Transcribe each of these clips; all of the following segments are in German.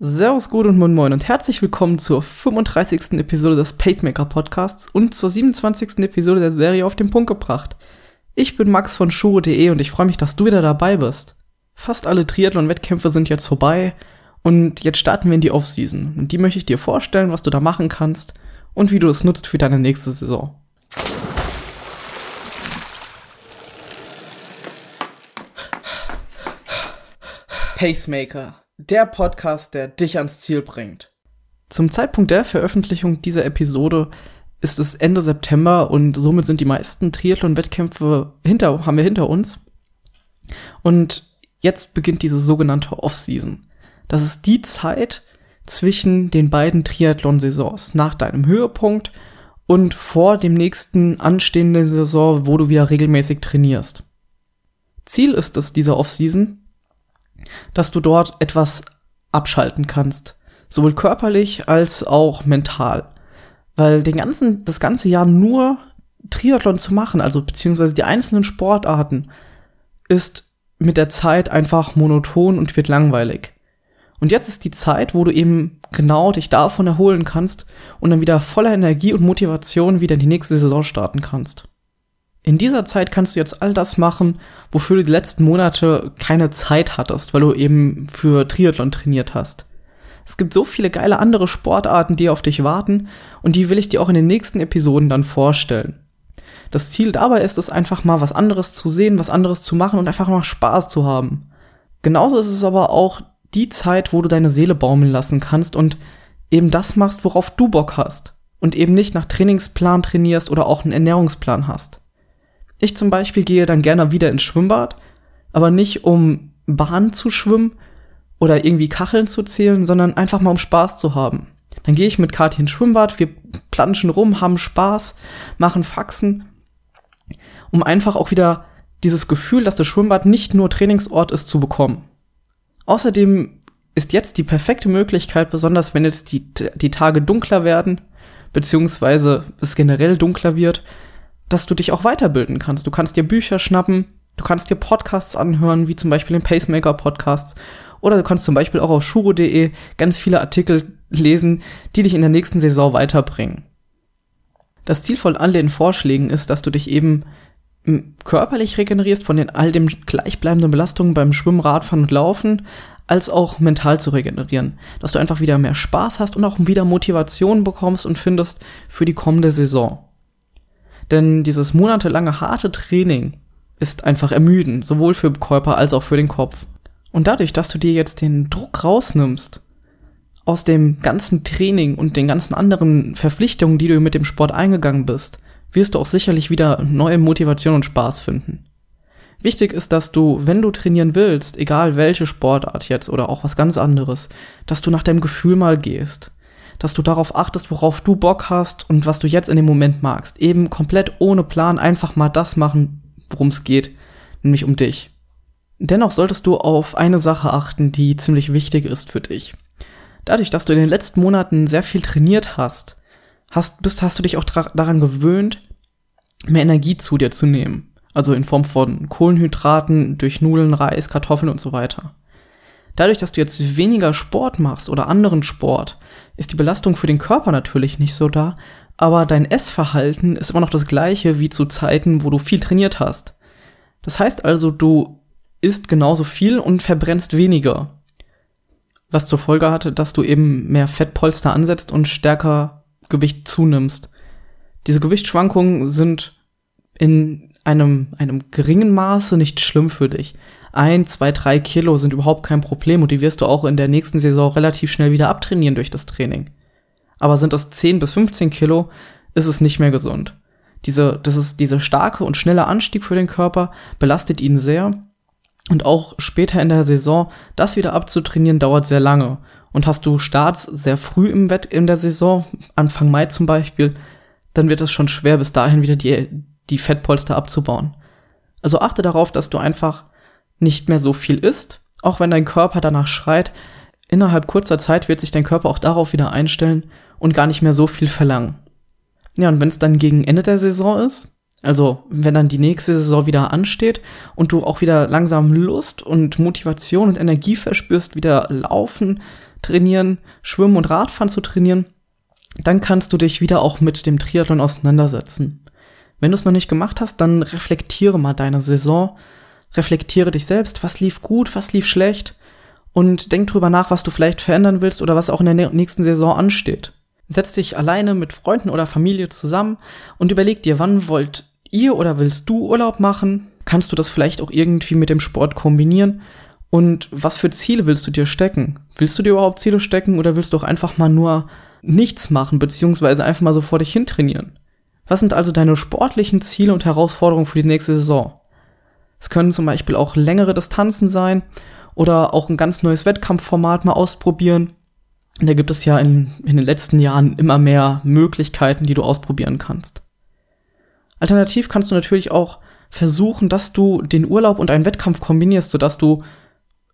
Servus, gut und moin moin und herzlich willkommen zur 35. Episode des Pacemaker Podcasts und zur 27. Episode der Serie auf den Punkt gebracht. Ich bin Max von Shuro.de und ich freue mich, dass du wieder dabei bist. Fast alle Triathlon-Wettkämpfe sind jetzt vorbei und jetzt starten wir in die Offseason. Und die möchte ich dir vorstellen, was du da machen kannst und wie du es nutzt für deine nächste Saison. Pacemaker der Podcast, der dich ans Ziel bringt. Zum Zeitpunkt der Veröffentlichung dieser Episode ist es Ende September und somit sind die meisten Triathlon-Wettkämpfe hinter, haben wir hinter uns. Und jetzt beginnt diese sogenannte Off-Season. Das ist die Zeit zwischen den beiden Triathlon-Saisons, nach deinem Höhepunkt und vor dem nächsten anstehenden Saison, wo du wieder regelmäßig trainierst. Ziel ist es dieser Off-Season, dass du dort etwas abschalten kannst. Sowohl körperlich als auch mental. Weil den ganzen, das ganze Jahr nur Triathlon zu machen, also beziehungsweise die einzelnen Sportarten, ist mit der Zeit einfach monoton und wird langweilig. Und jetzt ist die Zeit, wo du eben genau dich davon erholen kannst und dann wieder voller Energie und Motivation wieder in die nächste Saison starten kannst. In dieser Zeit kannst du jetzt all das machen, wofür du die letzten Monate keine Zeit hattest, weil du eben für Triathlon trainiert hast. Es gibt so viele geile andere Sportarten, die auf dich warten und die will ich dir auch in den nächsten Episoden dann vorstellen. Das Ziel dabei ist es einfach mal was anderes zu sehen, was anderes zu machen und einfach mal Spaß zu haben. Genauso ist es aber auch die Zeit, wo du deine Seele baumeln lassen kannst und eben das machst, worauf du Bock hast und eben nicht nach Trainingsplan trainierst oder auch einen Ernährungsplan hast. Ich zum Beispiel gehe dann gerne wieder ins Schwimmbad, aber nicht um Bahn zu schwimmen oder irgendwie Kacheln zu zählen, sondern einfach mal um Spaß zu haben. Dann gehe ich mit Kathi ins Schwimmbad, wir planschen rum, haben Spaß, machen Faxen, um einfach auch wieder dieses Gefühl, dass das Schwimmbad nicht nur Trainingsort ist, zu bekommen. Außerdem ist jetzt die perfekte Möglichkeit, besonders wenn jetzt die, die Tage dunkler werden, beziehungsweise es generell dunkler wird, dass du dich auch weiterbilden kannst. Du kannst dir Bücher schnappen, du kannst dir Podcasts anhören, wie zum Beispiel den Pacemaker Podcast. Oder du kannst zum Beispiel auch auf shuro.de ganz viele Artikel lesen, die dich in der nächsten Saison weiterbringen. Das Ziel von all den Vorschlägen ist, dass du dich eben körperlich regenerierst von den all den gleichbleibenden Belastungen beim Schwimmen, Radfahren und Laufen, als auch mental zu regenerieren. Dass du einfach wieder mehr Spaß hast und auch wieder Motivation bekommst und findest für die kommende Saison. Denn dieses monatelange harte Training ist einfach ermüdend, sowohl für den Körper als auch für den Kopf. Und dadurch, dass du dir jetzt den Druck rausnimmst, aus dem ganzen Training und den ganzen anderen Verpflichtungen, die du mit dem Sport eingegangen bist, wirst du auch sicherlich wieder neue Motivation und Spaß finden. Wichtig ist, dass du, wenn du trainieren willst, egal welche Sportart jetzt oder auch was ganz anderes, dass du nach deinem Gefühl mal gehst dass du darauf achtest, worauf du Bock hast und was du jetzt in dem Moment magst. Eben komplett ohne Plan einfach mal das machen, worum es geht, nämlich um dich. Dennoch solltest du auf eine Sache achten, die ziemlich wichtig ist für dich. Dadurch, dass du in den letzten Monaten sehr viel trainiert hast, hast, bist, hast du dich auch daran gewöhnt, mehr Energie zu dir zu nehmen. Also in Form von Kohlenhydraten durch Nudeln, Reis, Kartoffeln und so weiter. Dadurch, dass du jetzt weniger Sport machst oder anderen Sport, ist die Belastung für den Körper natürlich nicht so da, aber dein Essverhalten ist immer noch das gleiche wie zu Zeiten, wo du viel trainiert hast. Das heißt also, du isst genauso viel und verbrennst weniger. Was zur Folge hatte, dass du eben mehr Fettpolster ansetzt und stärker Gewicht zunimmst. Diese Gewichtsschwankungen sind in einem, einem geringen Maße nicht schlimm für dich ein, zwei, drei Kilo sind überhaupt kein Problem und die wirst du auch in der nächsten Saison relativ schnell wieder abtrainieren durch das Training. Aber sind das 10 bis 15 Kilo, ist es nicht mehr gesund. Diese, das ist dieser starke und schnelle Anstieg für den Körper belastet ihn sehr. Und auch später in der Saison, das wieder abzutrainieren, dauert sehr lange. Und hast du Starts sehr früh im Wett in der Saison, Anfang Mai zum Beispiel, dann wird es schon schwer, bis dahin wieder die, die Fettpolster abzubauen. Also achte darauf, dass du einfach nicht mehr so viel isst, auch wenn dein Körper danach schreit, innerhalb kurzer Zeit wird sich dein Körper auch darauf wieder einstellen und gar nicht mehr so viel verlangen. Ja, und wenn es dann gegen Ende der Saison ist, also wenn dann die nächste Saison wieder ansteht und du auch wieder langsam Lust und Motivation und Energie verspürst, wieder laufen, trainieren, Schwimmen und Radfahren zu trainieren, dann kannst du dich wieder auch mit dem Triathlon auseinandersetzen. Wenn du es noch nicht gemacht hast, dann reflektiere mal deine Saison, reflektiere dich selbst, was lief gut, was lief schlecht und denk drüber nach, was du vielleicht verändern willst oder was auch in der nächsten Saison ansteht. Setz dich alleine mit Freunden oder Familie zusammen und überleg dir, wann wollt ihr oder willst du Urlaub machen? Kannst du das vielleicht auch irgendwie mit dem Sport kombinieren? Und was für Ziele willst du dir stecken? Willst du dir überhaupt Ziele stecken oder willst du auch einfach mal nur nichts machen, beziehungsweise einfach mal so vor dich hin trainieren? Was sind also deine sportlichen Ziele und Herausforderungen für die nächste Saison? Es können zum Beispiel auch längere Distanzen sein oder auch ein ganz neues Wettkampfformat mal ausprobieren. Da gibt es ja in, in den letzten Jahren immer mehr Möglichkeiten, die du ausprobieren kannst. Alternativ kannst du natürlich auch versuchen, dass du den Urlaub und einen Wettkampf kombinierst, sodass du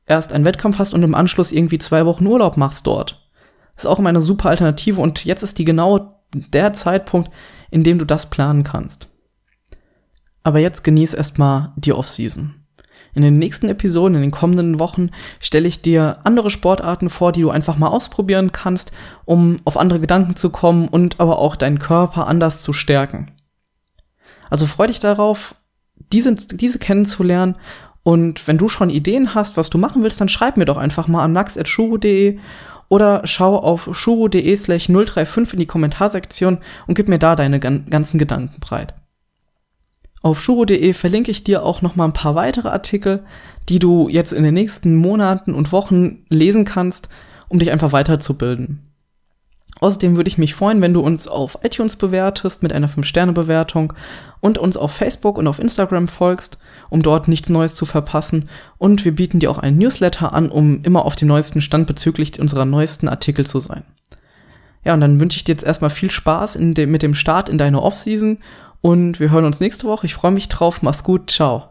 erst einen Wettkampf hast und im Anschluss irgendwie zwei Wochen Urlaub machst dort. Das ist auch immer eine super Alternative und jetzt ist die genau der Zeitpunkt, in dem du das planen kannst. Aber jetzt genieß erstmal die Offseason. In den nächsten Episoden, in den kommenden Wochen, stelle ich dir andere Sportarten vor, die du einfach mal ausprobieren kannst, um auf andere Gedanken zu kommen und aber auch deinen Körper anders zu stärken. Also freu dich darauf, diese, diese kennenzulernen. Und wenn du schon Ideen hast, was du machen willst, dann schreib mir doch einfach mal an max.shuro.de oder schau auf shuro.de slash 035 in die Kommentarsektion und gib mir da deine ganzen Gedanken breit. Auf shuro.de verlinke ich dir auch noch mal ein paar weitere Artikel, die du jetzt in den nächsten Monaten und Wochen lesen kannst, um dich einfach weiterzubilden. Außerdem würde ich mich freuen, wenn du uns auf iTunes bewertest mit einer 5-Sterne-Bewertung und uns auf Facebook und auf Instagram folgst, um dort nichts Neues zu verpassen. Und wir bieten dir auch einen Newsletter an, um immer auf dem neuesten Stand bezüglich unserer neuesten Artikel zu sein. Ja, und dann wünsche ich dir jetzt erstmal viel Spaß dem, mit dem Start in deine Offseason und wir hören uns nächste Woche. Ich freue mich drauf. Mach's gut. Ciao.